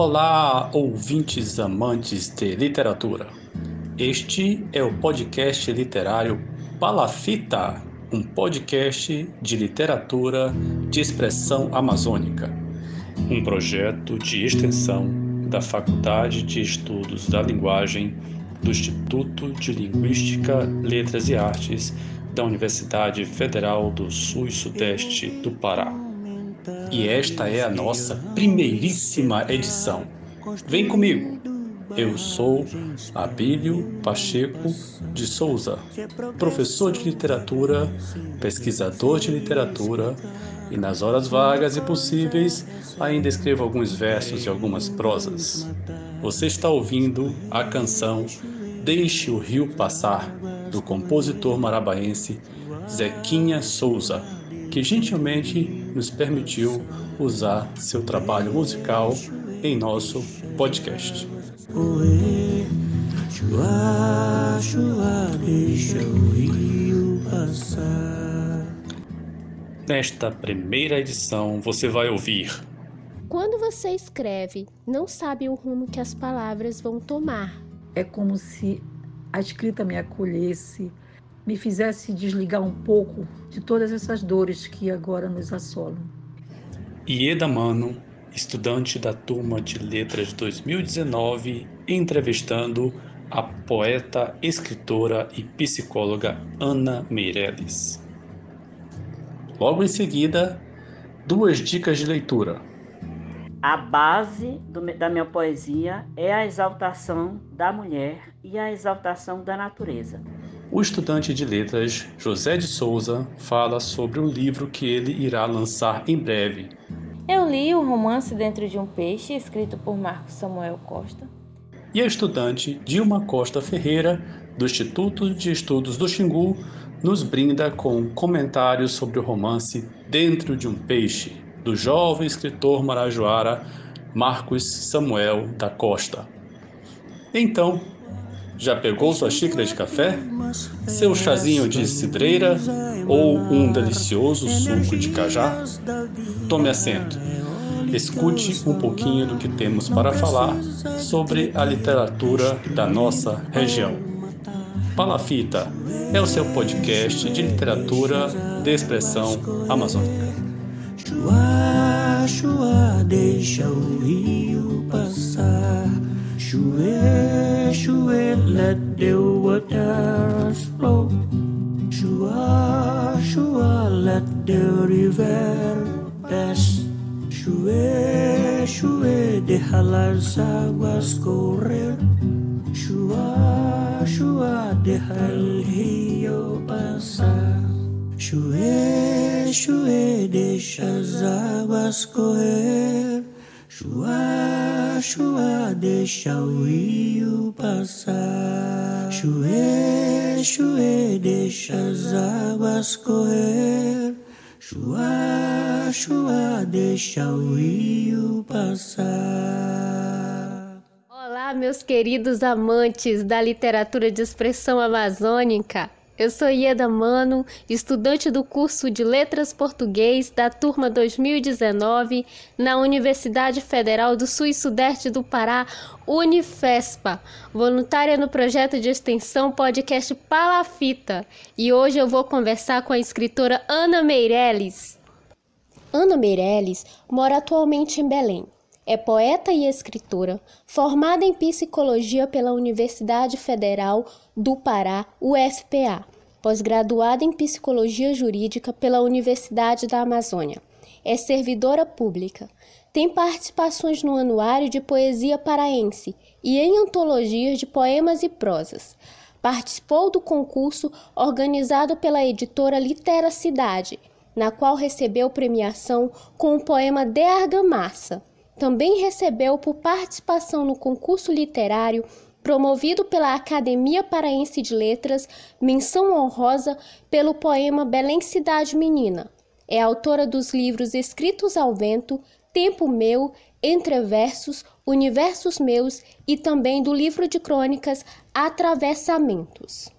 Olá, ouvintes amantes de literatura. Este é o podcast literário Palafita, um podcast de literatura de expressão amazônica, um projeto de extensão da Faculdade de Estudos da Linguagem do Instituto de Linguística, Letras e Artes da Universidade Federal do Sul e Sudeste do Pará. E esta é a nossa primeiríssima edição. Vem comigo! Eu sou Abílio Pacheco de Souza, professor de literatura, pesquisador de literatura e nas horas vagas e possíveis ainda escrevo alguns versos e algumas prosas. Você está ouvindo a canção Deixe o Rio Passar, do compositor marabaense Zequinha Souza, que gentilmente nos permitiu usar seu trabalho musical em nosso podcast. Nesta primeira edição você vai ouvir. Quando você escreve, não sabe o rumo que as palavras vão tomar. É como se a escrita me acolhesse, me fizesse desligar um pouco de todas essas dores que agora nos assolam. Ieda Mano, estudante da turma de letras 2019, entrevistando a poeta, escritora e psicóloga Ana Meirelles. Logo em seguida, duas dicas de leitura. A base do, da minha poesia é a exaltação da mulher e a exaltação da natureza. O estudante de letras José de Souza fala sobre o livro que ele irá lançar em breve. Eu li o romance Dentro de um Peixe, escrito por Marcos Samuel Costa. E a estudante Dilma Costa Ferreira, do Instituto de Estudos do Xingu, nos brinda com comentários sobre o romance Dentro de um Peixe, do jovem escritor marajoara Marcos Samuel da Costa. Então, já pegou sua xícara de café? Seu chazinho de cidreira ou um delicioso suco de cajá? Tome assento. Escute um pouquinho do que temos para falar sobre a literatura da nossa região. Palafita é o seu podcast de literatura de expressão amazônica. Deixa o rio passar. Chue, chue, let the waters flow. Chua, chua, let the river pass. Chue, chue, deja las aguas correr. Chua, chua, deja el río pasar. Chue, chue, deixa as águas correr. Chua, chua, deixa o rio passar. Chue, chue, deixa as águas correr. Chua, chua, deixa o rio passar. Olá, meus queridos amantes da literatura de expressão amazônica. Eu sou Ieda Mano, estudante do curso de Letras Português da turma 2019 na Universidade Federal do Sul e Sudeste do Pará, Unifespa, voluntária no projeto de extensão podcast Palafita. E hoje eu vou conversar com a escritora Ana Meirelles. Ana Meirelles mora atualmente em Belém. É poeta e escritora, formada em psicologia pela Universidade Federal do Pará, UFPA, pós-graduada em psicologia jurídica pela Universidade da Amazônia. É servidora pública. Tem participações no Anuário de Poesia Paraense e em antologias de poemas e prosas. Participou do concurso organizado pela editora Litera Cidade, na qual recebeu premiação com o poema De Argamassa. Também recebeu por participação no concurso literário promovido pela Academia Paraense de Letras, menção honrosa pelo poema Belém Cidade Menina. É autora dos livros Escritos ao Vento, Tempo Meu, Entreversos, Universos Meus e também do livro de crônicas Atravessamentos.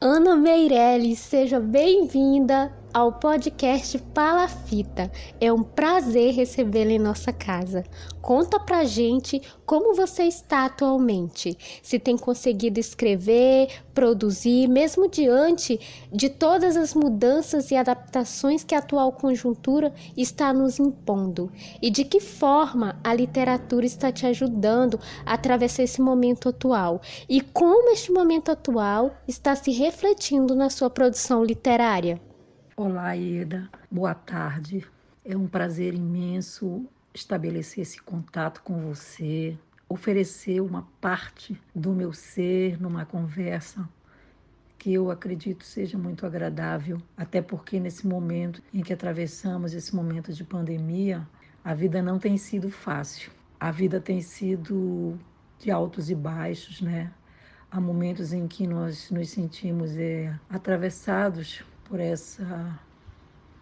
Ana Meirelles, seja bem-vinda ao podcast Palafita. É um prazer recebê-la em nossa casa. Conta pra gente como você está atualmente. Se tem conseguido escrever, produzir, mesmo diante de todas as mudanças e adaptações que a atual conjuntura está nos impondo. E de que forma a literatura está te ajudando a atravessar esse momento atual. E como este momento atual está se refletindo na sua produção literária. Olá, Eda. Boa tarde. É um prazer imenso estabelecer esse contato com você, oferecer uma parte do meu ser numa conversa que eu acredito seja muito agradável, até porque nesse momento em que atravessamos esse momento de pandemia, a vida não tem sido fácil. A vida tem sido de altos e baixos, né? Há momentos em que nós nos sentimos é, atravessados por essa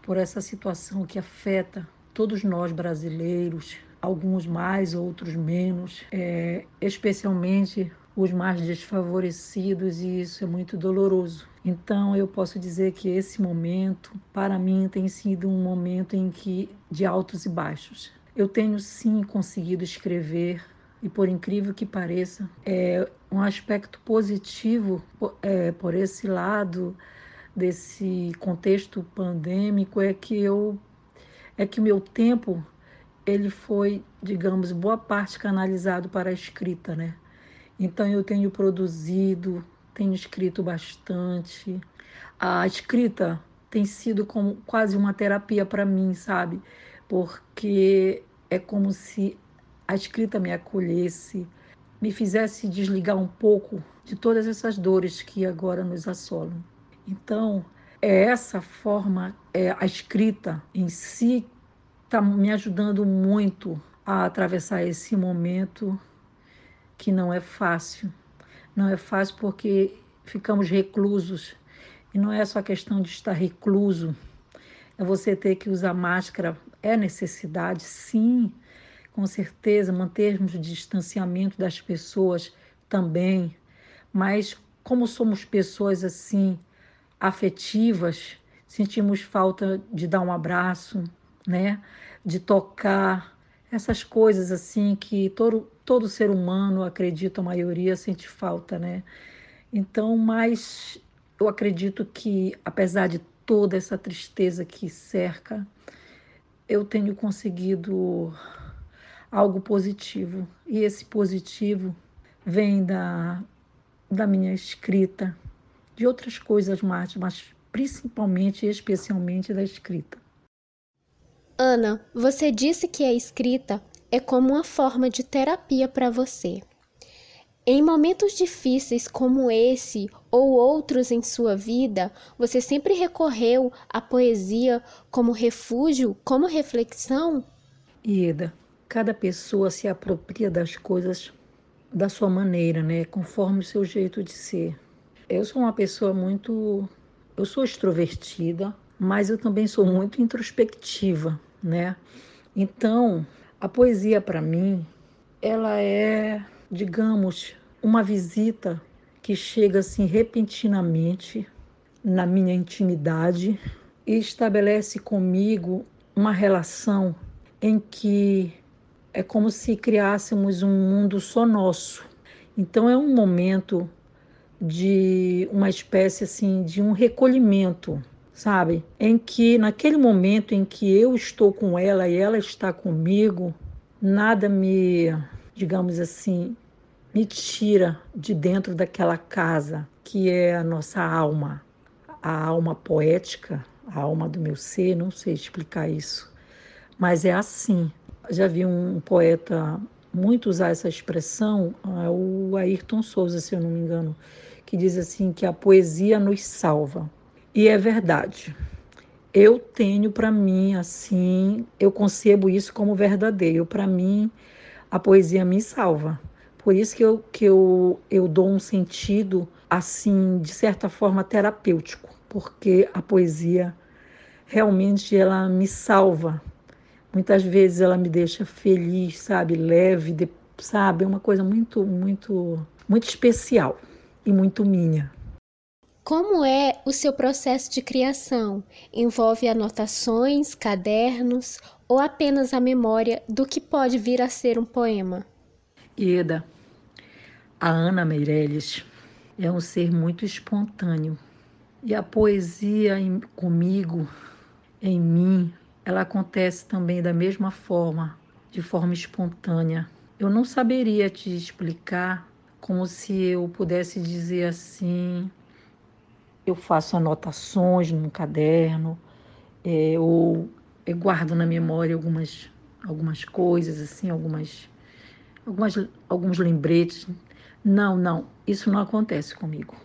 por essa situação que afeta todos nós brasileiros, alguns mais, outros menos, é, especialmente os mais desfavorecidos, e isso é muito doloroso. Então eu posso dizer que esse momento, para mim, tem sido um momento em que de altos e baixos. Eu tenho sim conseguido escrever e por incrível que pareça, é um aspecto positivo é, por esse lado desse contexto pandêmico é que eu é que meu tempo ele foi, digamos, boa parte canalizado para a escrita, né? Então eu tenho produzido, tenho escrito bastante. A escrita tem sido como quase uma terapia para mim, sabe? Porque é como se a escrita me acolhesse, me fizesse desligar um pouco de todas essas dores que agora nos assolam. Então, é essa forma, é, a escrita em si está me ajudando muito a atravessar esse momento que não é fácil. Não é fácil porque ficamos reclusos. E não é só questão de estar recluso, é você ter que usar máscara. É necessidade, sim, com certeza, mantermos o distanciamento das pessoas também. Mas como somos pessoas assim, afetivas, sentimos falta de dar um abraço, né? De tocar, essas coisas assim que todo, todo ser humano, acredito, a maioria sente falta, né? Então, mas eu acredito que, apesar de toda essa tristeza que cerca, eu tenho conseguido algo positivo. E esse positivo vem da, da minha escrita, de outras coisas mais, mas principalmente e especialmente da escrita. Ana, você disse que a escrita é como uma forma de terapia para você. Em momentos difíceis como esse ou outros em sua vida, você sempre recorreu à poesia como refúgio, como reflexão? Ieda, cada pessoa se apropria das coisas da sua maneira, né? Conforme o seu jeito de ser. Eu sou uma pessoa muito. Eu sou extrovertida, mas eu também sou muito introspectiva, né? Então, a poesia para mim, ela é, digamos, uma visita que chega assim repentinamente na minha intimidade e estabelece comigo uma relação em que é como se criássemos um mundo só nosso. Então é um momento de uma espécie assim de um recolhimento, sabe? Em que naquele momento em que eu estou com ela e ela está comigo, nada me, digamos assim, me tira de dentro daquela casa que é a nossa alma, a alma poética, a alma do meu ser, não sei explicar isso, mas é assim. Já vi um poeta muito usar essa expressão, é o Ayrton Souza, se eu não me engano, que diz assim que a poesia nos salva. E é verdade. Eu tenho para mim assim, eu concebo isso como verdadeiro. Para mim, a poesia me salva. Por isso que eu, que eu, eu dou um sentido assim, de certa forma terapêutico, porque a poesia realmente ela me salva Muitas vezes ela me deixa feliz, sabe, leve, de, sabe, é uma coisa muito, muito, muito especial e muito minha. Como é o seu processo de criação? Envolve anotações, cadernos ou apenas a memória do que pode vir a ser um poema? Ieda, a Ana Meirelles é um ser muito espontâneo. E a poesia em, comigo, em mim, ela acontece também da mesma forma, de forma espontânea. Eu não saberia te explicar como se eu pudesse dizer assim, eu faço anotações no caderno, é, ou eu guardo na memória algumas, algumas coisas, assim, algumas, algumas, alguns lembretes. Não, não, isso não acontece comigo.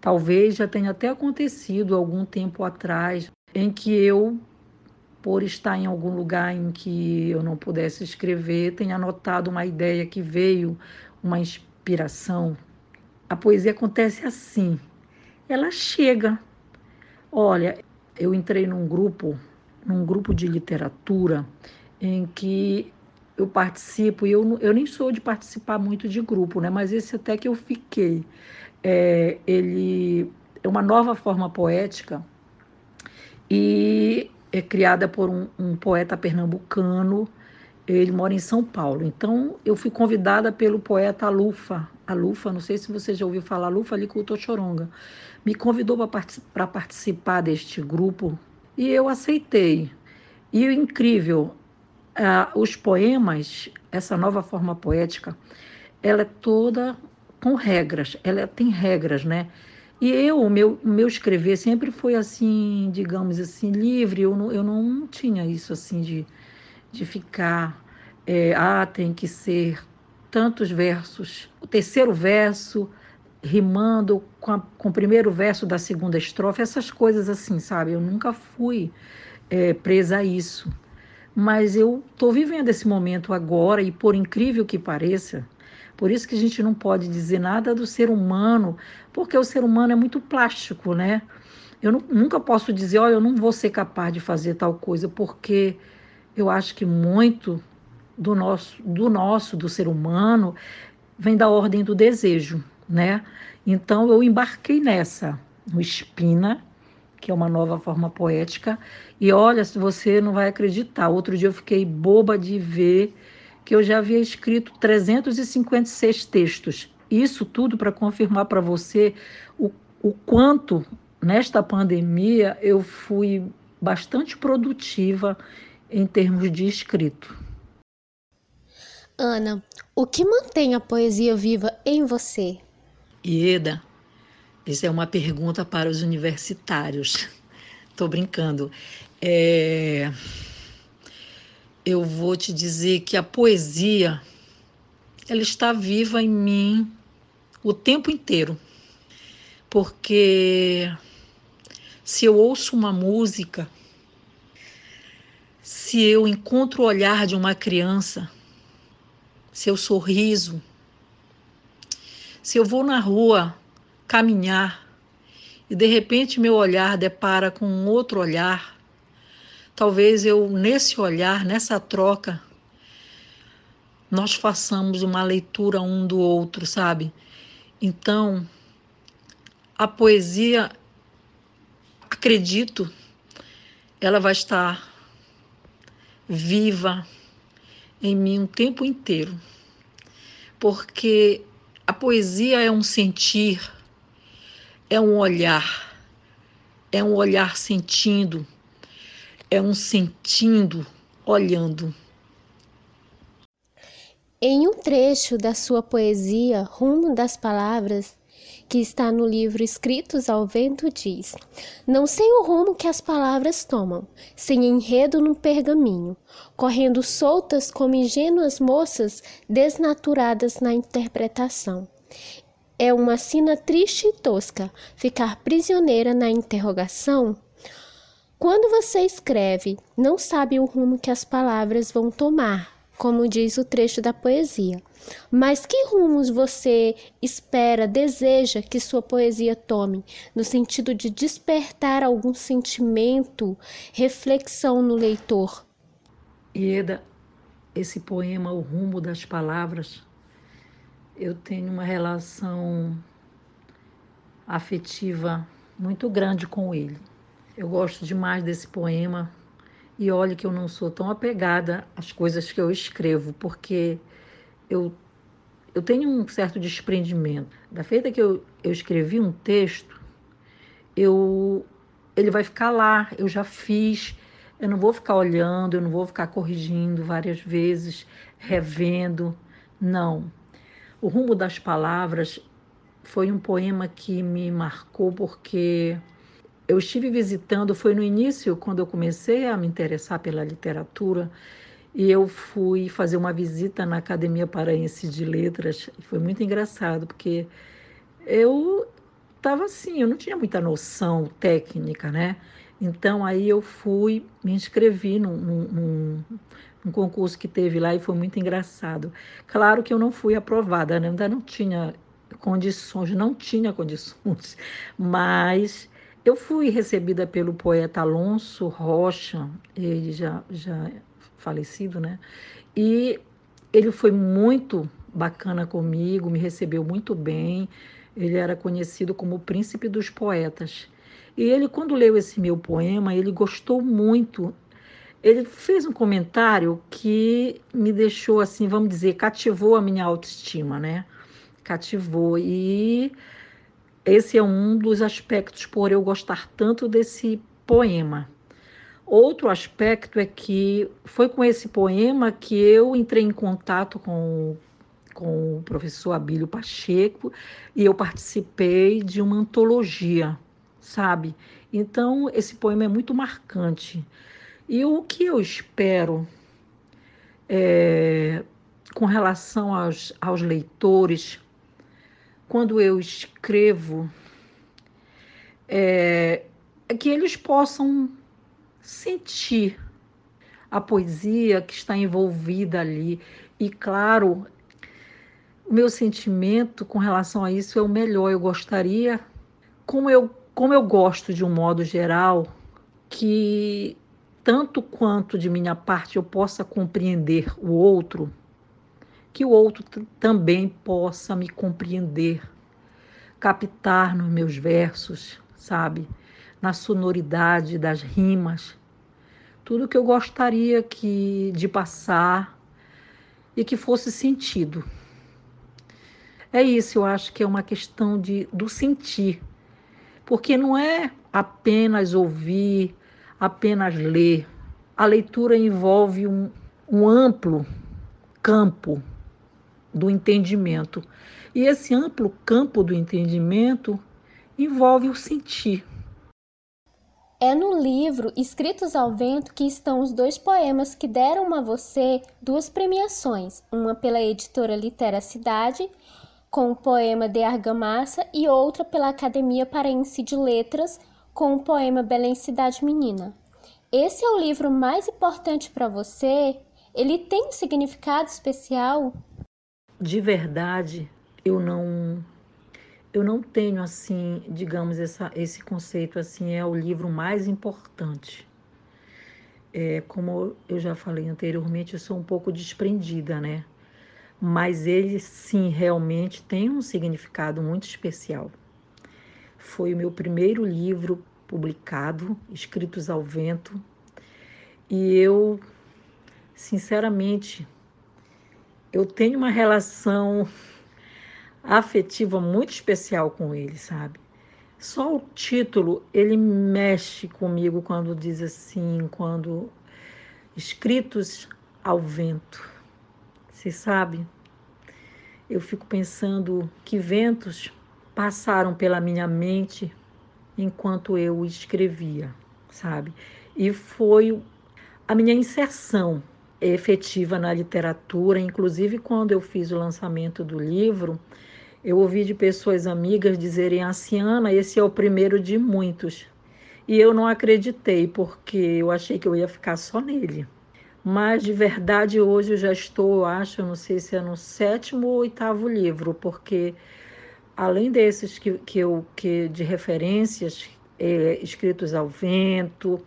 Talvez já tenha até acontecido algum tempo atrás em que eu, por estar em algum lugar em que eu não pudesse escrever, tenha anotado uma ideia que veio, uma inspiração. A poesia acontece assim, ela chega. Olha, eu entrei num grupo, num grupo de literatura em que eu participo e eu, eu nem sou de participar muito de grupo, né? Mas esse até que eu fiquei, é, ele é uma nova forma poética e é criada por um, um poeta pernambucano. Ele mora em São Paulo. Então, eu fui convidada pelo poeta Alufa. Alufa, não sei se você já ouviu falar, Alufa Licultor Choronga me convidou para participar deste grupo e eu aceitei. E o incrível, uh, os poemas, essa nova forma poética, ela é toda com regras, ela tem regras, né? E eu, o meu, meu escrever sempre foi assim, digamos assim, livre, eu não, eu não tinha isso assim de, de ficar, é, ah, tem que ser tantos versos, o terceiro verso rimando com, a, com o primeiro verso da segunda estrofe, essas coisas assim, sabe? Eu nunca fui é, presa a isso. Mas eu estou vivendo esse momento agora e, por incrível que pareça, por isso que a gente não pode dizer nada do ser humano, porque o ser humano é muito plástico, né? Eu não, nunca posso dizer, olha, eu não vou ser capaz de fazer tal coisa, porque eu acho que muito do nosso, do nosso, do ser humano, vem da ordem do desejo né? Então eu embarquei nessa, no Espina, que é uma nova forma poética. E olha, se você não vai acreditar, outro dia eu fiquei boba de ver que eu já havia escrito 356 textos. Isso tudo para confirmar para você o, o quanto nesta pandemia eu fui bastante produtiva em termos de escrito. Ana, o que mantém a poesia viva em você? Ieda, isso é uma pergunta para os universitários. Estou brincando. É... Eu vou te dizer que a poesia ela está viva em mim o tempo inteiro. Porque se eu ouço uma música, se eu encontro o olhar de uma criança, seu sorriso, se eu vou na rua caminhar e de repente meu olhar depara com um outro olhar, talvez eu, nesse olhar, nessa troca, nós façamos uma leitura um do outro, sabe? Então, a poesia, acredito, ela vai estar viva em mim o tempo inteiro, porque a poesia é um sentir, é um olhar, é um olhar sentindo, é um sentindo olhando. Em um trecho da sua poesia, Rumo das Palavras, que está no livro Escritos ao Vento, diz: Não sei o rumo que as palavras tomam, sem enredo no pergaminho, correndo soltas como ingênuas moças desnaturadas na interpretação. É uma sina triste e tosca ficar prisioneira na interrogação? Quando você escreve, não sabe o rumo que as palavras vão tomar, como diz o trecho da poesia. Mas que rumos você espera, deseja que sua poesia tome, no sentido de despertar algum sentimento, reflexão no leitor? Ieda, esse poema, O Rumo das Palavras, eu tenho uma relação afetiva muito grande com ele. Eu gosto demais desse poema e olhe que eu não sou tão apegada às coisas que eu escrevo, porque eu, eu tenho um certo desprendimento. Da feita que eu, eu escrevi um texto, eu, ele vai ficar lá, eu já fiz, eu não vou ficar olhando, eu não vou ficar corrigindo várias vezes, revendo. Não. O rumo das palavras foi um poema que me marcou porque eu estive visitando, foi no início, quando eu comecei a me interessar pela literatura, e eu fui fazer uma visita na Academia Paraense de Letras. Foi muito engraçado, porque eu estava assim, eu não tinha muita noção técnica, né? Então aí eu fui, me inscrevi num, num, num, concurso que teve lá e foi muito engraçado. Claro que eu não fui aprovada, né? ainda não tinha condições, não tinha condições, mas eu fui recebida pelo poeta Alonso Rocha, ele já, já falecido, né? E ele foi muito bacana comigo, me recebeu muito bem. Ele era conhecido como o príncipe dos poetas. E ele, quando leu esse meu poema, ele gostou muito. Ele fez um comentário que me deixou assim, vamos dizer, cativou a minha autoestima, né? Cativou. E esse é um dos aspectos por eu gostar tanto desse poema. Outro aspecto é que foi com esse poema que eu entrei em contato com, com o professor Abílio Pacheco e eu participei de uma antologia, sabe? Então, esse poema é muito marcante. E o que eu espero é, com relação aos, aos leitores quando eu escrevo é, é que eles possam sentir a poesia que está envolvida ali. E, claro, o meu sentimento com relação a isso é o melhor. Eu gostaria, como eu, como eu gosto de um modo geral, que tanto quanto de minha parte eu possa compreender o outro, que o outro também possa me compreender, captar nos meus versos, sabe? Na sonoridade das rimas, tudo que eu gostaria que de passar e que fosse sentido. É isso, eu acho que é uma questão de, do sentir, porque não é apenas ouvir, apenas ler. A leitura envolve um, um amplo campo do entendimento. E esse amplo campo do entendimento envolve o sentir. É no livro Escritos ao Vento que estão os dois poemas que deram a você duas premiações, uma pela editora Litera Cidade, com o poema De Argamassa, e outra pela Academia Paraense de Letras, com o poema Belém Cidade Menina. Esse é o livro mais importante para você? Ele tem um significado especial? de verdade, eu não eu não tenho assim, digamos, essa, esse conceito assim é o livro mais importante. É, como eu já falei anteriormente, eu sou um pouco desprendida, né? Mas ele sim realmente tem um significado muito especial. Foi o meu primeiro livro publicado, Escritos ao Vento, e eu, sinceramente, eu tenho uma relação afetiva muito especial com ele, sabe? Só o título, ele mexe comigo quando diz assim, quando escritos ao vento. Você sabe? Eu fico pensando que ventos passaram pela minha mente enquanto eu escrevia, sabe? E foi a minha inserção efetiva na literatura. Inclusive, quando eu fiz o lançamento do livro, eu ouvi de pessoas amigas dizerem assim: Ana, esse é o primeiro de muitos. E eu não acreditei, porque eu achei que eu ia ficar só nele. Mas de verdade, hoje eu já estou, eu acho, não sei se é no sétimo ou oitavo livro, porque além desses que, que eu que de referências é, escritos ao vento,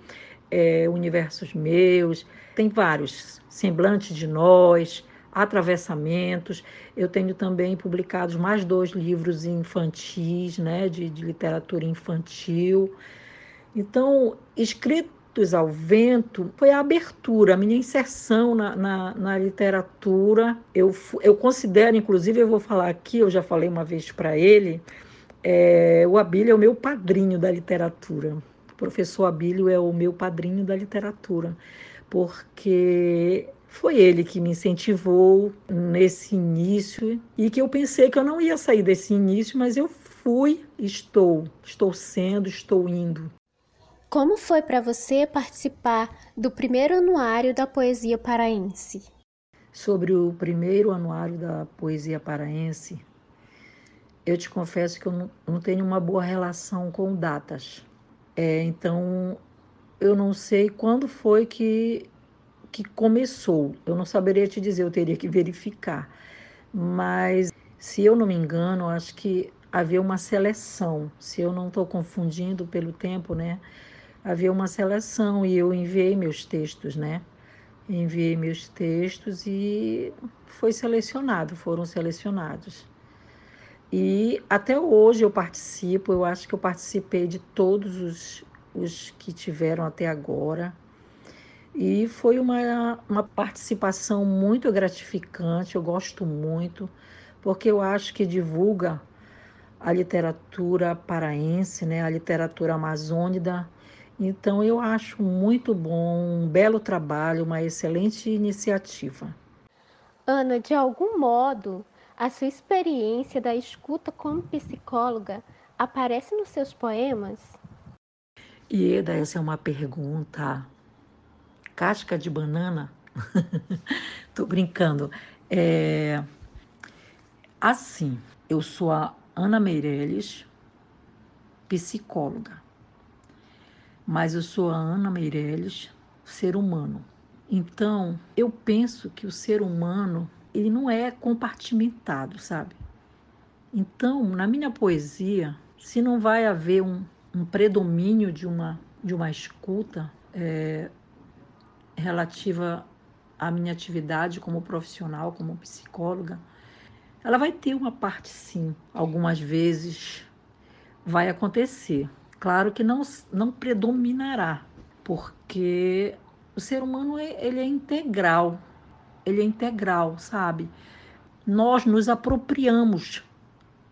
é, universos meus, tem vários. Semblante de Nós, Atravessamentos. Eu tenho também publicados mais dois livros infantis, né, de, de literatura infantil. Então, Escritos ao Vento foi a abertura, a minha inserção na, na, na literatura. Eu, eu considero, inclusive, eu vou falar aqui, eu já falei uma vez para ele, é, o Abílio é o meu padrinho da literatura. O professor Abílio é o meu padrinho da literatura, porque foi ele que me incentivou nesse início e que eu pensei que eu não ia sair desse início, mas eu fui, estou, estou sendo, estou indo. Como foi para você participar do primeiro anuário da poesia paraense? Sobre o primeiro anuário da poesia paraense, eu te confesso que eu não, não tenho uma boa relação com datas. É, então, eu não sei quando foi que, que começou. Eu não saberia te dizer, eu teria que verificar. Mas, se eu não me engano, acho que havia uma seleção. Se eu não estou confundindo pelo tempo, né? havia uma seleção e eu enviei meus textos, né? Enviei meus textos e foi selecionado, foram selecionados. E até hoje eu participo, eu acho que eu participei de todos os, os que tiveram até agora. E foi uma, uma participação muito gratificante, eu gosto muito, porque eu acho que divulga a literatura paraense, né, a literatura amazônica, então, eu acho muito bom, um belo trabalho, uma excelente iniciativa. Ana, de algum modo, a sua experiência da escuta como psicóloga aparece nos seus poemas? Ieda, essa é uma pergunta casca de banana. Tô brincando. É... Assim, eu sou a Ana Meirelles, psicóloga mas eu sou a Ana Meirelles, ser humano. Então, eu penso que o ser humano, ele não é compartimentado, sabe? Então, na minha poesia, se não vai haver um, um predomínio de uma, de uma escuta é, relativa à minha atividade como profissional, como psicóloga, ela vai ter uma parte sim. Algumas vezes vai acontecer, Claro que não, não predominará, porque o ser humano ele é integral, ele é integral, sabe? Nós nos apropriamos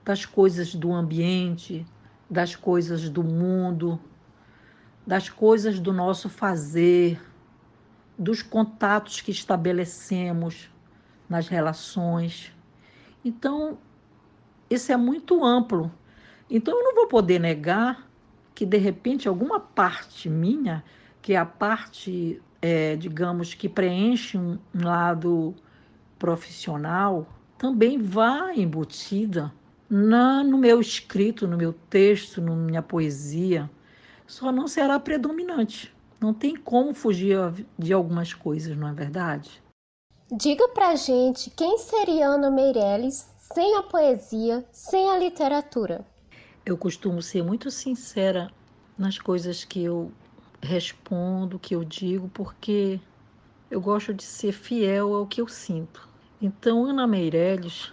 das coisas do ambiente, das coisas do mundo, das coisas do nosso fazer, dos contatos que estabelecemos nas relações. Então, isso é muito amplo. Então, eu não vou poder negar que de repente alguma parte minha, que é a parte, é, digamos, que preenche um, um lado profissional, também vá embutida na, no meu escrito, no meu texto, na minha poesia, só não será predominante. Não tem como fugir de algumas coisas, não é verdade? Diga pra gente quem seria Ana Meirelles sem a poesia, sem a literatura. Eu costumo ser muito sincera nas coisas que eu respondo, que eu digo, porque eu gosto de ser fiel ao que eu sinto. Então, Ana Meirelles,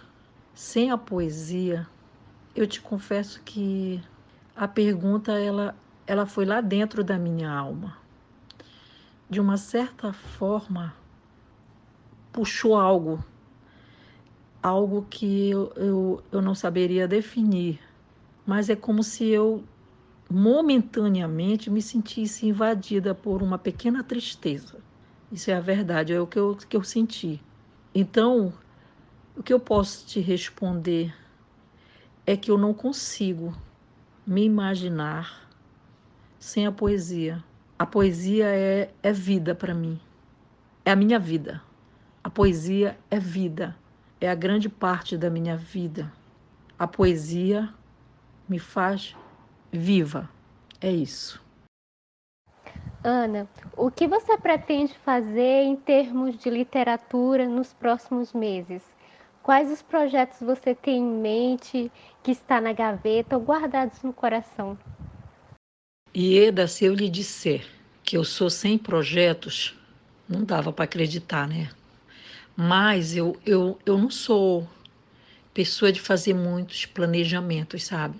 sem a poesia, eu te confesso que a pergunta ela, ela foi lá dentro da minha alma. De uma certa forma, puxou algo, algo que eu, eu, eu não saberia definir, mas é como se eu momentaneamente me sentisse invadida por uma pequena tristeza. Isso é a verdade, é o que eu, que eu senti. Então, o que eu posso te responder é que eu não consigo me imaginar sem a poesia. A poesia é, é vida para mim, é a minha vida. A poesia é vida, é a grande parte da minha vida. A poesia me faz viva. É isso. Ana, o que você pretende fazer em termos de literatura nos próximos meses? Quais os projetos você tem em mente que está na gaveta ou guardados no coração? Ieda, se eu lhe disser que eu sou sem projetos, não dava para acreditar, né? Mas eu, eu, eu não sou pessoa de fazer muitos planejamentos, sabe?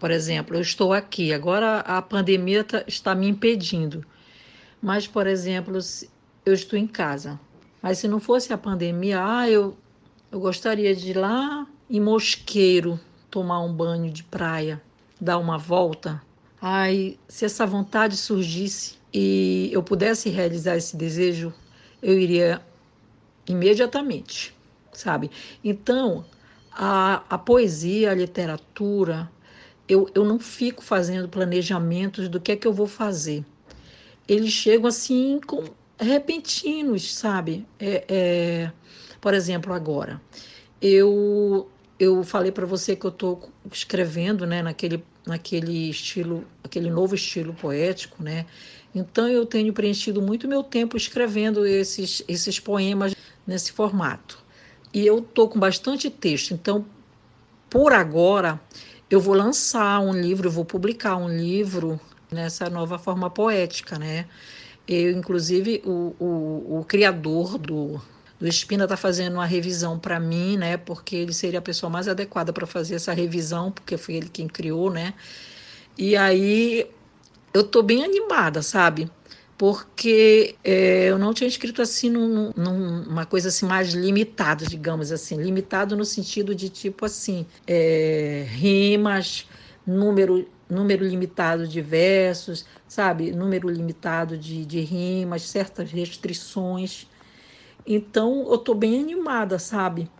Por exemplo, eu estou aqui, agora a pandemia tá, está me impedindo. Mas, por exemplo, eu estou em casa. Mas se não fosse a pandemia, ah, eu, eu gostaria de ir lá em Mosqueiro tomar um banho de praia, dar uma volta. Ai, se essa vontade surgisse e eu pudesse realizar esse desejo, eu iria imediatamente, sabe? Então, a, a poesia, a literatura, eu, eu não fico fazendo planejamentos do que é que eu vou fazer. Eles chegam assim com repentinos, sabe? É, é, por exemplo, agora, eu eu falei para você que eu estou escrevendo, né, naquele naquele estilo, aquele novo estilo poético, né? Então eu tenho preenchido muito meu tempo escrevendo esses esses poemas nesse formato. E eu tô com bastante texto, então por agora eu vou lançar um livro, eu vou publicar um livro nessa nova forma poética, né? Eu, inclusive, o, o, o criador do, do Espina está fazendo uma revisão para mim, né? Porque ele seria a pessoa mais adequada para fazer essa revisão, porque foi ele quem criou, né? E aí eu tô bem animada, sabe? Porque é, eu não tinha escrito assim num, numa coisa assim mais limitada, digamos assim, limitado no sentido de tipo assim, é, rimas, número número limitado de versos, sabe? Número limitado de, de rimas, certas restrições. Então, eu estou bem animada, sabe?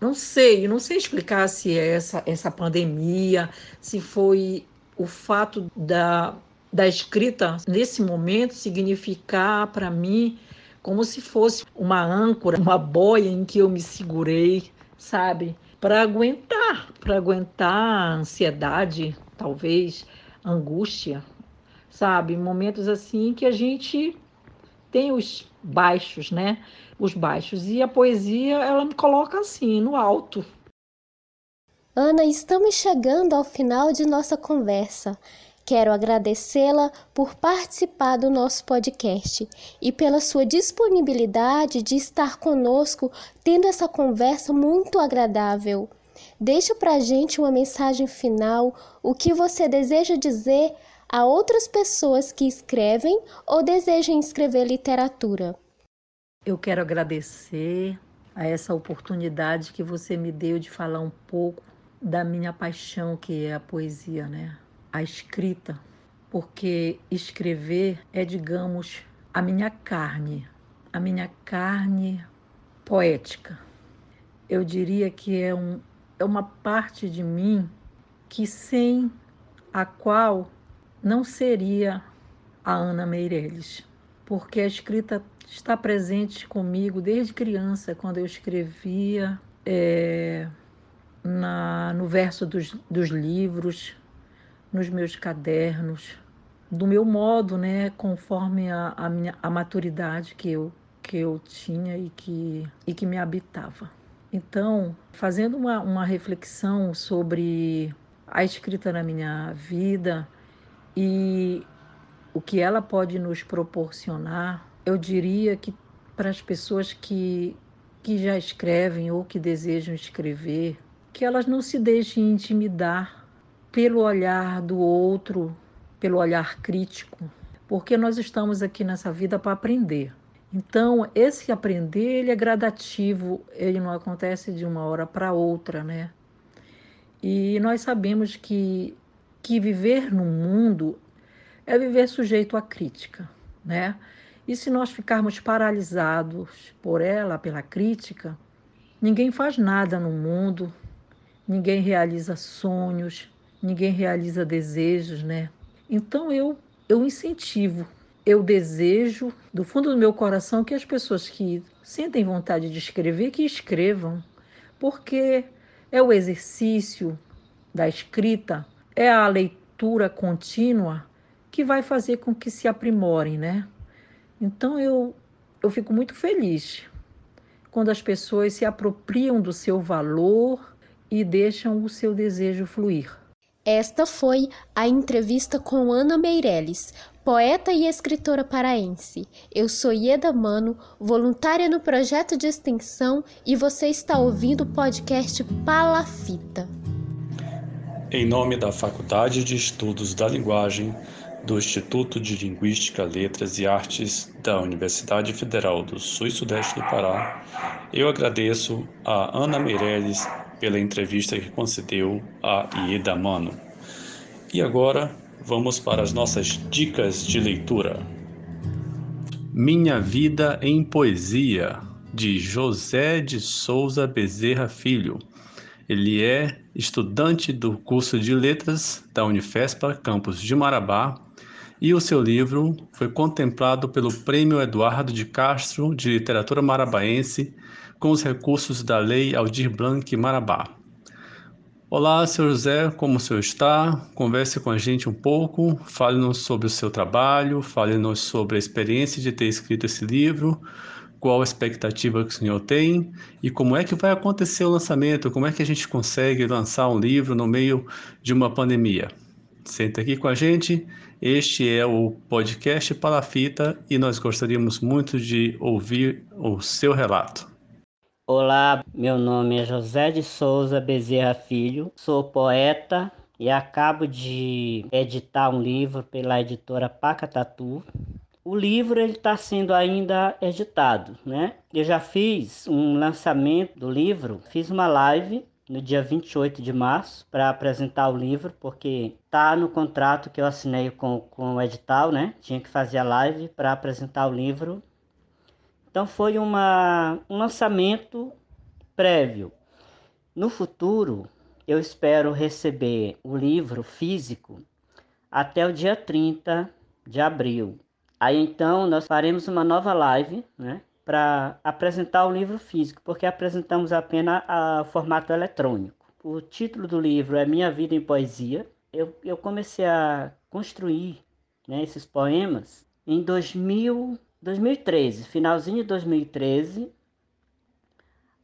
Não sei, não sei explicar se é essa, essa pandemia, se foi o fato da, da escrita nesse momento significar para mim como se fosse uma âncora, uma boia em que eu me segurei, sabe? Para aguentar, para aguentar a ansiedade, talvez angústia, sabe? Momentos assim que a gente tem os baixos, né? Os baixos. E a poesia, ela me coloca assim, no alto. Ana, estamos chegando ao final de nossa conversa. Quero agradecê-la por participar do nosso podcast e pela sua disponibilidade de estar conosco, tendo essa conversa muito agradável. Deixa para a gente uma mensagem final, o que você deseja dizer a outras pessoas que escrevem ou desejam escrever literatura. Eu quero agradecer a essa oportunidade que você me deu de falar um pouco da minha paixão, que é a poesia, né? A escrita. Porque escrever é, digamos, a minha carne, a minha carne poética. Eu diria que é um, é uma parte de mim que sem a qual não seria a Ana Meirelles, porque a escrita está presente comigo desde criança, quando eu escrevia é, na, no verso dos, dos livros, nos meus cadernos, do meu modo, né, conforme a, a, minha, a maturidade que eu, que eu tinha e que, e que me habitava. Então, fazendo uma, uma reflexão sobre a escrita na minha vida e o que ela pode nos proporcionar, eu diria que para as pessoas que, que já escrevem ou que desejam escrever, que elas não se deixem intimidar pelo olhar do outro, pelo olhar crítico, porque nós estamos aqui nessa vida para aprender. Então, esse aprender, ele é gradativo, ele não acontece de uma hora para outra, né? E nós sabemos que, que viver no mundo é viver sujeito à crítica, né? E se nós ficarmos paralisados por ela, pela crítica, ninguém faz nada no mundo, ninguém realiza sonhos, ninguém realiza desejos, né? Então eu eu incentivo eu desejo do fundo do meu coração que as pessoas que sentem vontade de escrever, que escrevam, porque é o exercício da escrita, é a leitura contínua que vai fazer com que se aprimorem, né? Então eu, eu fico muito feliz quando as pessoas se apropriam do seu valor e deixam o seu desejo fluir. Esta foi a entrevista com Ana Meirelles, poeta e escritora paraense. Eu sou Ieda Mano, voluntária no projeto de extensão e você está ouvindo o podcast Palafita. Em nome da Faculdade de Estudos da Linguagem, do Instituto de Linguística, Letras e Artes da Universidade Federal do Sul e Sudeste do Pará, eu agradeço a Ana Meirelles pela entrevista que concedeu a Ieda Mano. E agora vamos para as nossas dicas de leitura. Minha Vida em Poesia, de José de Souza Bezerra Filho. Ele é estudante do curso de Letras da Unifespa, campus de Marabá, e o seu livro foi contemplado pelo Prêmio Eduardo de Castro de Literatura Marabaense com os recursos da Lei Aldir Blanc Marabá. Olá, senhor José, como o senhor está? Converse com a gente um pouco, fale-nos sobre o seu trabalho, fale-nos sobre a experiência de ter escrito esse livro, qual a expectativa que o senhor tem e como é que vai acontecer o lançamento, como é que a gente consegue lançar um livro no meio de uma pandemia. Senta aqui com a gente, este é o podcast Palafita e nós gostaríamos muito de ouvir o seu relato. Olá, meu nome é José de Souza Bezerra Filho, sou poeta e acabo de editar um livro pela editora Pacatatu. O livro está sendo ainda editado, né? Eu já fiz um lançamento do livro, fiz uma live no dia 28 de março para apresentar o livro, porque tá no contrato que eu assinei com, com o edital, né? Tinha que fazer a live para apresentar o livro então foi uma, um lançamento prévio. No futuro, eu espero receber o livro físico até o dia 30 de abril. Aí então nós faremos uma nova live, né, para apresentar o livro físico, porque apresentamos apenas o formato eletrônico. O título do livro é Minha Vida em Poesia. Eu, eu comecei a construir né, esses poemas em 2000 2013, finalzinho de 2013.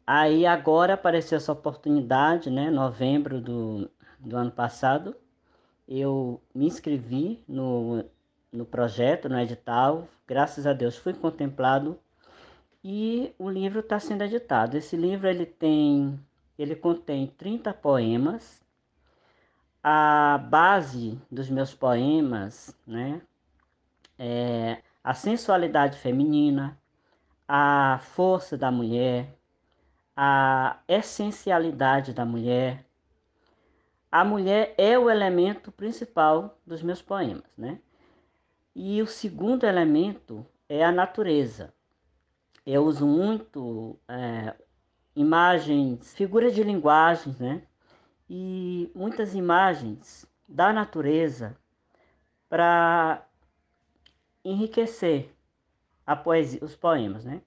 Aí agora apareceu essa oportunidade, né? Novembro do, do ano passado. Eu me inscrevi no, no projeto, no edital. Graças a Deus fui contemplado e o livro está sendo editado. Esse livro ele tem, ele contém 30 poemas. A base dos meus poemas, né, é a sensualidade feminina, a força da mulher, a essencialidade da mulher. A mulher é o elemento principal dos meus poemas, né? E o segundo elemento é a natureza. Eu uso muito é, imagens, figuras de linguagens, né? E muitas imagens da natureza para enriquecer poesia, os poemas, né?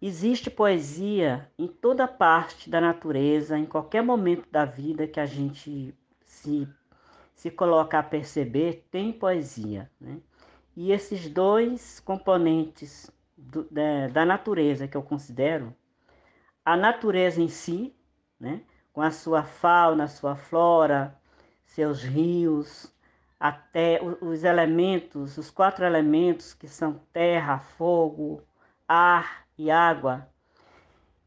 Existe poesia em toda parte da natureza, em qualquer momento da vida que a gente se, se coloca a perceber, tem poesia. Né? E esses dois componentes do, da, da natureza que eu considero, a natureza em si, né? com a sua fauna, sua flora, seus rios, até os elementos, os quatro elementos que são terra, fogo, ar e água,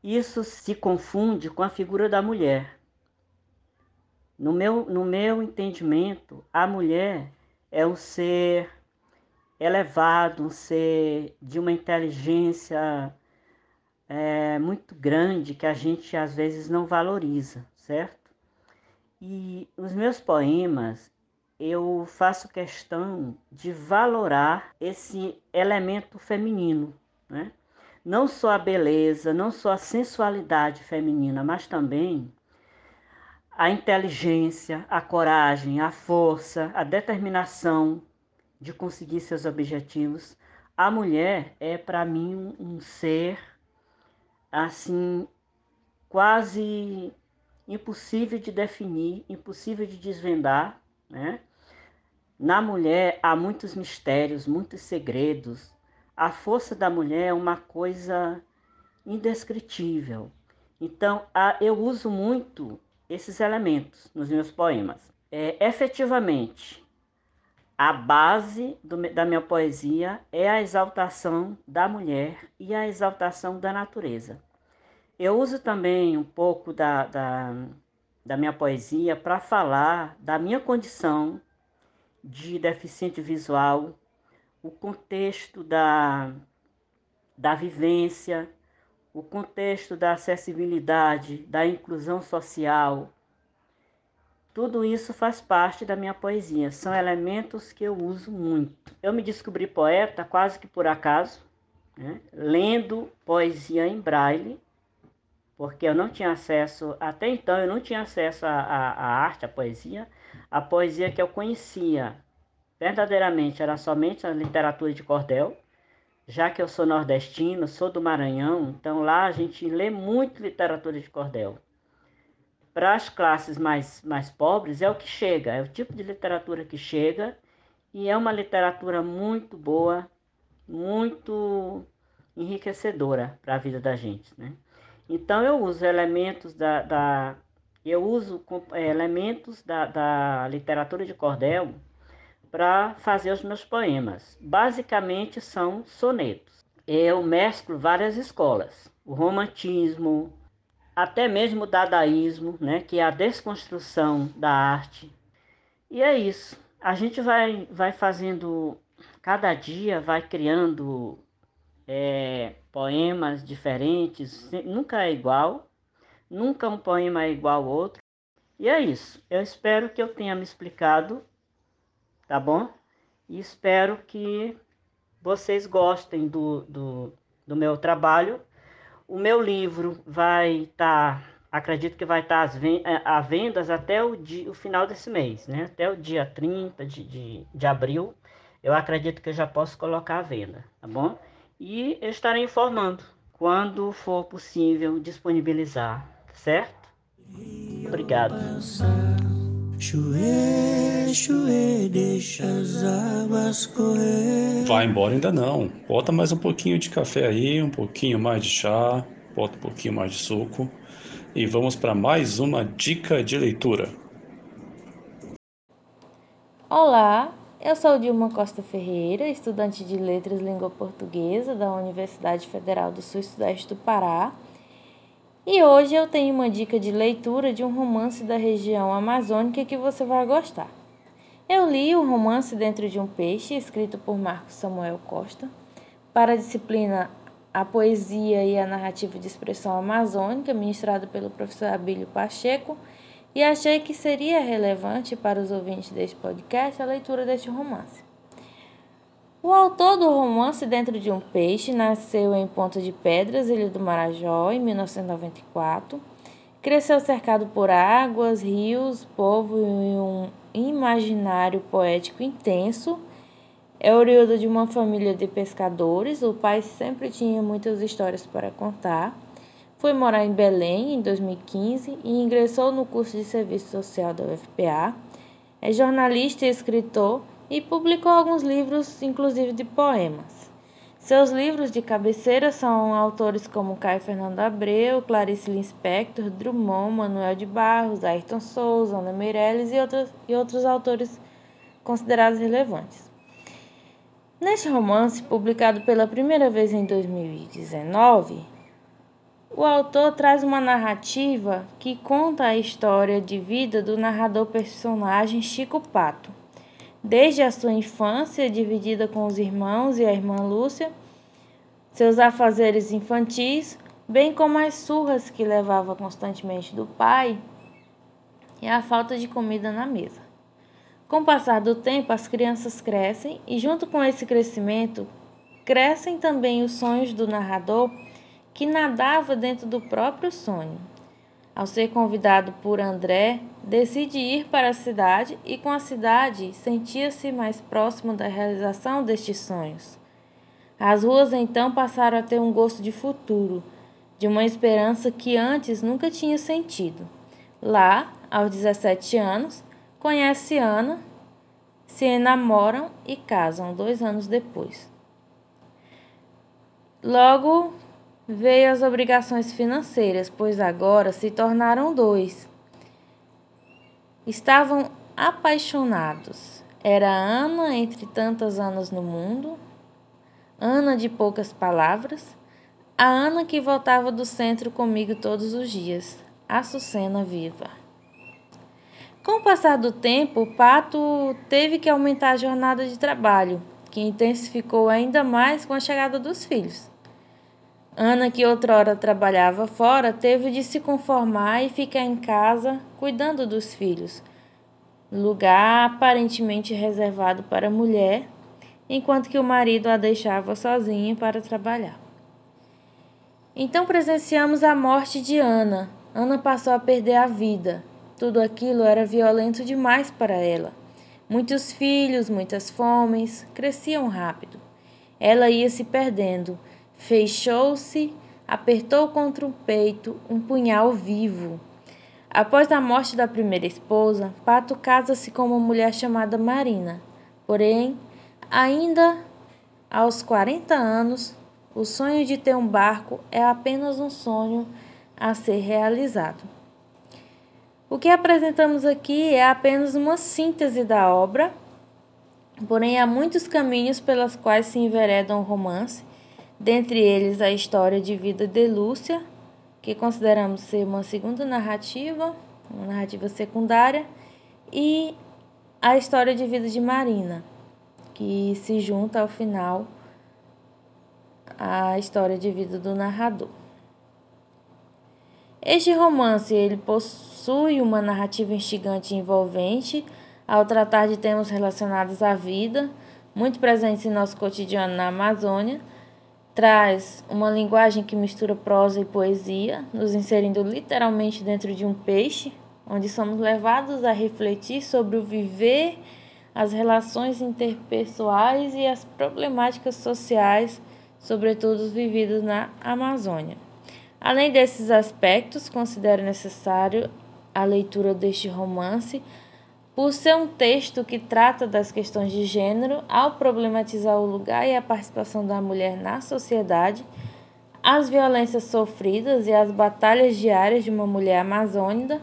isso se confunde com a figura da mulher. No meu, no meu entendimento, a mulher é um ser elevado, um ser de uma inteligência é, muito grande que a gente às vezes não valoriza, certo? E os meus poemas, eu faço questão de valorar esse elemento feminino, né? Não só a beleza, não só a sensualidade feminina, mas também a inteligência, a coragem, a força, a determinação de conseguir seus objetivos. A mulher é para mim um ser assim quase impossível de definir, impossível de desvendar, né? Na mulher há muitos mistérios, muitos segredos. A força da mulher é uma coisa indescritível. Então, eu uso muito esses elementos nos meus poemas. É, efetivamente, a base do, da minha poesia é a exaltação da mulher e a exaltação da natureza. Eu uso também um pouco da, da, da minha poesia para falar da minha condição de deficiente visual, o contexto da, da vivência, o contexto da acessibilidade, da inclusão social. Tudo isso faz parte da minha poesia, são elementos que eu uso muito. Eu me descobri poeta quase que por acaso, né? lendo poesia em braille, porque eu não tinha acesso, até então eu não tinha acesso à, à, arte, à poesia. A poesia que eu conhecia verdadeiramente era somente a literatura de cordel, já que eu sou nordestino, sou do Maranhão, então lá a gente lê muito literatura de cordel. Para as classes mais, mais pobres é o que chega, é o tipo de literatura que chega e é uma literatura muito boa, muito enriquecedora para a vida da gente, né? Então eu uso elementos da, da eu uso é, elementos da, da literatura de cordel para fazer os meus poemas. Basicamente são sonetos. Eu mesclo várias escolas, o romantismo, até mesmo o dadaísmo, né, que é a desconstrução da arte. E é isso. A gente vai, vai fazendo, cada dia vai criando é, poemas diferentes, nunca é igual, nunca um poema é igual ao outro. E é isso. Eu espero que eu tenha me explicado tá bom? E espero que vocês gostem do, do, do meu trabalho. O meu livro vai estar, tá, acredito que vai estar tá é, à vendas até o, dia, o final desse mês, né? Até o dia 30 de, de, de abril, eu acredito que eu já posso colocar à venda, tá bom? E eu estarei informando quando for possível disponibilizar, certo? Obrigado. Chuê, chuê, deixa as águas correr. Vai embora ainda não. Bota mais um pouquinho de café aí, um pouquinho mais de chá, bota um pouquinho mais de suco. E vamos para mais uma dica de leitura. Olá, eu sou Dilma Costa Ferreira, estudante de Letras Língua Portuguesa da Universidade Federal do Sul-Sudeste do Pará e hoje eu tenho uma dica de leitura de um romance da região amazônica que você vai gostar. Eu li o romance Dentro de um Peixe, escrito por Marcos Samuel Costa, para a disciplina A Poesia e a Narrativa de Expressão Amazônica, ministrado pelo professor Abílio Pacheco, e achei que seria relevante para os ouvintes deste podcast a leitura deste romance. O autor do romance Dentro de um Peixe nasceu em Ponta de Pedras, Ilha do Marajó, em 1994. Cresceu cercado por águas, rios, povo e um imaginário poético intenso. É oriundo de uma família de pescadores. O pai sempre tinha muitas histórias para contar. Foi morar em Belém em 2015 e ingressou no curso de serviço social da UFPA. É jornalista e escritor e publicou alguns livros, inclusive de poemas. Seus livros de cabeceira são autores como Caio Fernando Abreu, Clarice Lispector, Drummond, Manuel de Barros, Ayrton Souza, Ana Meirelles e outros, e outros autores considerados relevantes. Neste romance, publicado pela primeira vez em 2019, o autor traz uma narrativa que conta a história de vida do narrador personagem Chico Pato desde a sua infância, dividida com os irmãos e a irmã Lúcia, seus afazeres infantis, bem como as surras que levava constantemente do pai e a falta de comida na mesa. Com o passar do tempo, as crianças crescem e, junto com esse crescimento, crescem também os sonhos do narrador que nadava dentro do próprio sonho. Ao ser convidado por André, decide ir para a cidade e, com a cidade, sentia-se mais próximo da realização destes sonhos. As ruas então passaram a ter um gosto de futuro, de uma esperança que antes nunca tinha sentido. Lá, aos 17 anos, conhece Ana, se enamoram e casam dois anos depois. Logo veio as obrigações financeiras, pois agora se tornaram dois. Estavam apaixonados. Era Ana entre tantas Anas no mundo, Ana de poucas palavras, a Ana que voltava do centro comigo todos os dias, a Sucena viva. Com o passar do tempo, o Pato teve que aumentar a jornada de trabalho, que intensificou ainda mais com a chegada dos filhos. Ana, que outrora trabalhava fora, teve de se conformar e ficar em casa cuidando dos filhos, lugar aparentemente reservado para a mulher, enquanto que o marido a deixava sozinha para trabalhar. Então presenciamos a morte de Ana. Ana passou a perder a vida. Tudo aquilo era violento demais para ela. Muitos filhos, muitas fomes, cresciam rápido. Ela ia se perdendo. Fechou-se, apertou contra o peito um punhal vivo. Após a morte da primeira esposa, Pato casa-se com uma mulher chamada Marina. Porém, ainda aos 40 anos, o sonho de ter um barco é apenas um sonho a ser realizado. O que apresentamos aqui é apenas uma síntese da obra, porém há muitos caminhos pelos quais se envereda o romance, dentre eles a história de vida de Lúcia, que consideramos ser uma segunda narrativa, uma narrativa secundária, e a história de vida de Marina, que se junta ao final a história de vida do narrador. Este romance ele possui uma narrativa instigante e envolvente ao tratar de temas relacionados à vida, muito presentes em nosso cotidiano na Amazônia, traz uma linguagem que mistura prosa e poesia, nos inserindo literalmente dentro de um peixe, onde somos levados a refletir sobre o viver, as relações interpessoais e as problemáticas sociais sobretudo os vividos na Amazônia. Além desses aspectos, considero necessário a leitura deste romance por ser um texto que trata das questões de gênero ao problematizar o lugar e a participação da mulher na sociedade, as violências sofridas e as batalhas diárias de uma mulher amazônica,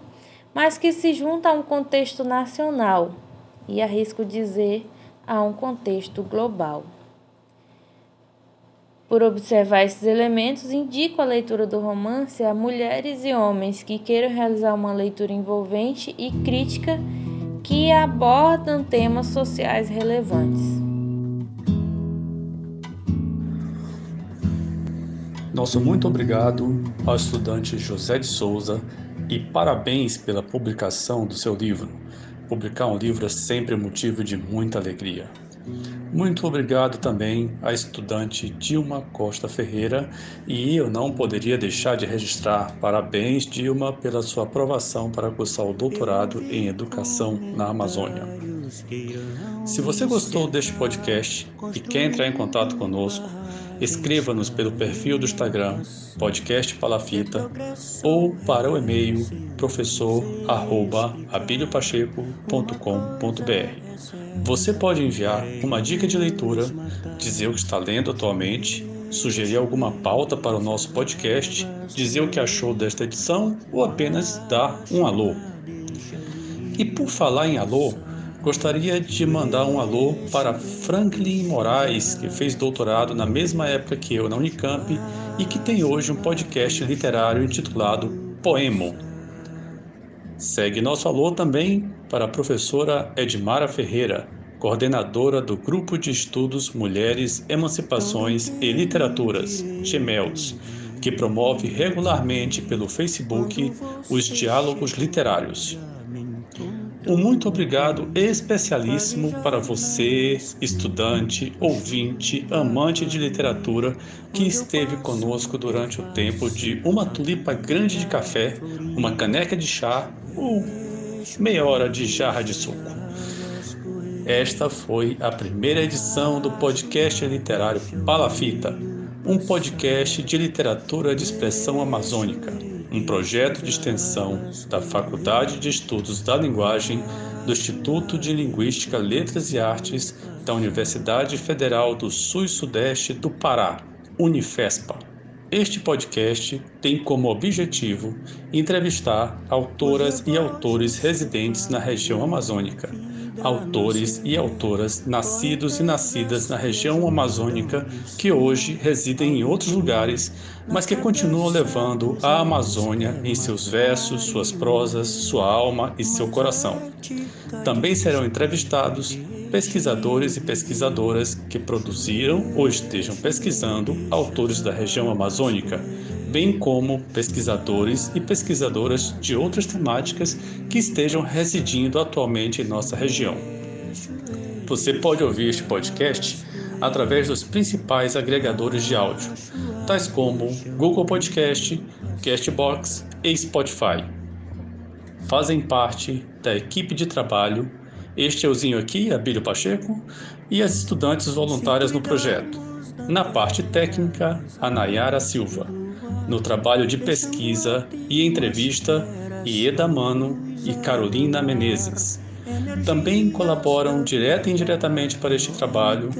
mas que se junta a um contexto nacional e arrisco dizer a um contexto global. Por observar esses elementos, indico a leitura do romance a mulheres e homens que queiram realizar uma leitura envolvente e crítica que abordam temas sociais relevantes. Nosso muito obrigado ao estudante José de Souza e parabéns pela publicação do seu livro. Publicar um livro é sempre motivo de muita alegria. Muito obrigado também à estudante Dilma Costa Ferreira e eu não poderia deixar de registrar parabéns, Dilma, pela sua aprovação para cursar o doutorado em Educação na Amazônia. Se você gostou deste podcast e quer entrar em contato conosco, escreva-nos pelo perfil do Instagram Podcast Palafita ou para o e-mail professor@abiliopacheco.com.br. Você pode enviar uma dica de leitura, dizer o que está lendo atualmente, sugerir alguma pauta para o nosso podcast, dizer o que achou desta edição ou apenas dar um alô. E por falar em alô, gostaria de mandar um alô para Franklin Moraes, que fez doutorado na mesma época que eu na Unicamp e que tem hoje um podcast literário intitulado Poemo. Segue nosso alô também para a professora Edmara Ferreira, coordenadora do Grupo de Estudos Mulheres, Emancipações e Literaturas, GEMELS, que promove regularmente pelo Facebook os diálogos literários. Um muito obrigado especialíssimo para você, estudante, ouvinte, amante de literatura, que esteve conosco durante o tempo de uma tulipa grande de café, uma caneca de chá ou meia hora de jarra de suco. Esta foi a primeira edição do podcast literário Palafita, um podcast de literatura de expressão amazônica, um projeto de extensão da Faculdade de Estudos da Linguagem do Instituto de Linguística, Letras e Artes da Universidade Federal do Sul e Sudeste do Pará, Unifespa. Este podcast tem como objetivo entrevistar autoras e autores residentes na região amazônica, autores e autoras nascidos e nascidas na região amazônica que hoje residem em outros lugares, mas que continuam levando a Amazônia em seus versos, suas prosas, sua alma e seu coração. Também serão entrevistados pesquisadores e pesquisadoras que produziram ou estejam pesquisando autores da região amazônica, bem como pesquisadores e pesquisadoras de outras temáticas que estejam residindo atualmente em nossa região. Você pode ouvir este podcast através dos principais agregadores de áudio, tais como Google Podcast, Castbox e Spotify. Fazem parte da equipe de trabalho este euzinho aqui, Abílio Pacheco, e as estudantes voluntárias no projeto. Na parte técnica, a Nayara Silva. No trabalho de pesquisa e entrevista, Ieda Mano e Carolina Menezes. Também colaboram direta e indiretamente para este trabalho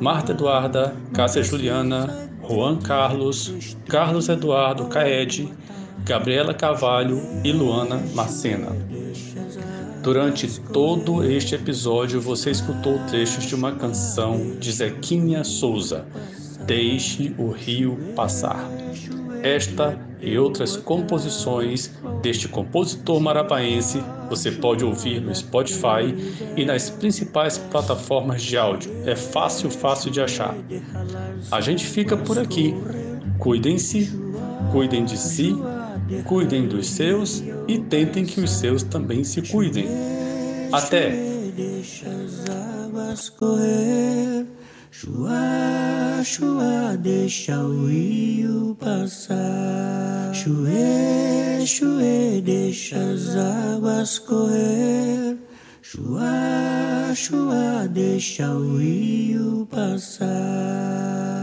Marta Eduarda, Cássia Juliana, Juan Carlos, Carlos Eduardo Caed, Gabriela Cavalho e Luana Macena. Durante todo este episódio, você escutou trechos de uma canção de Zequinha Souza, Deixe o Rio Passar. Esta e outras composições deste compositor marabaense você pode ouvir no Spotify e nas principais plataformas de áudio. É fácil, fácil de achar. A gente fica por aqui. Cuidem-se, cuidem de si cuidem dos seus e tentem que os seus também se cuidem. Até! Chua, chua, deixa o rio passar. Chue, chue, deixa as águas correr, chua, chua, deixa o rio passar.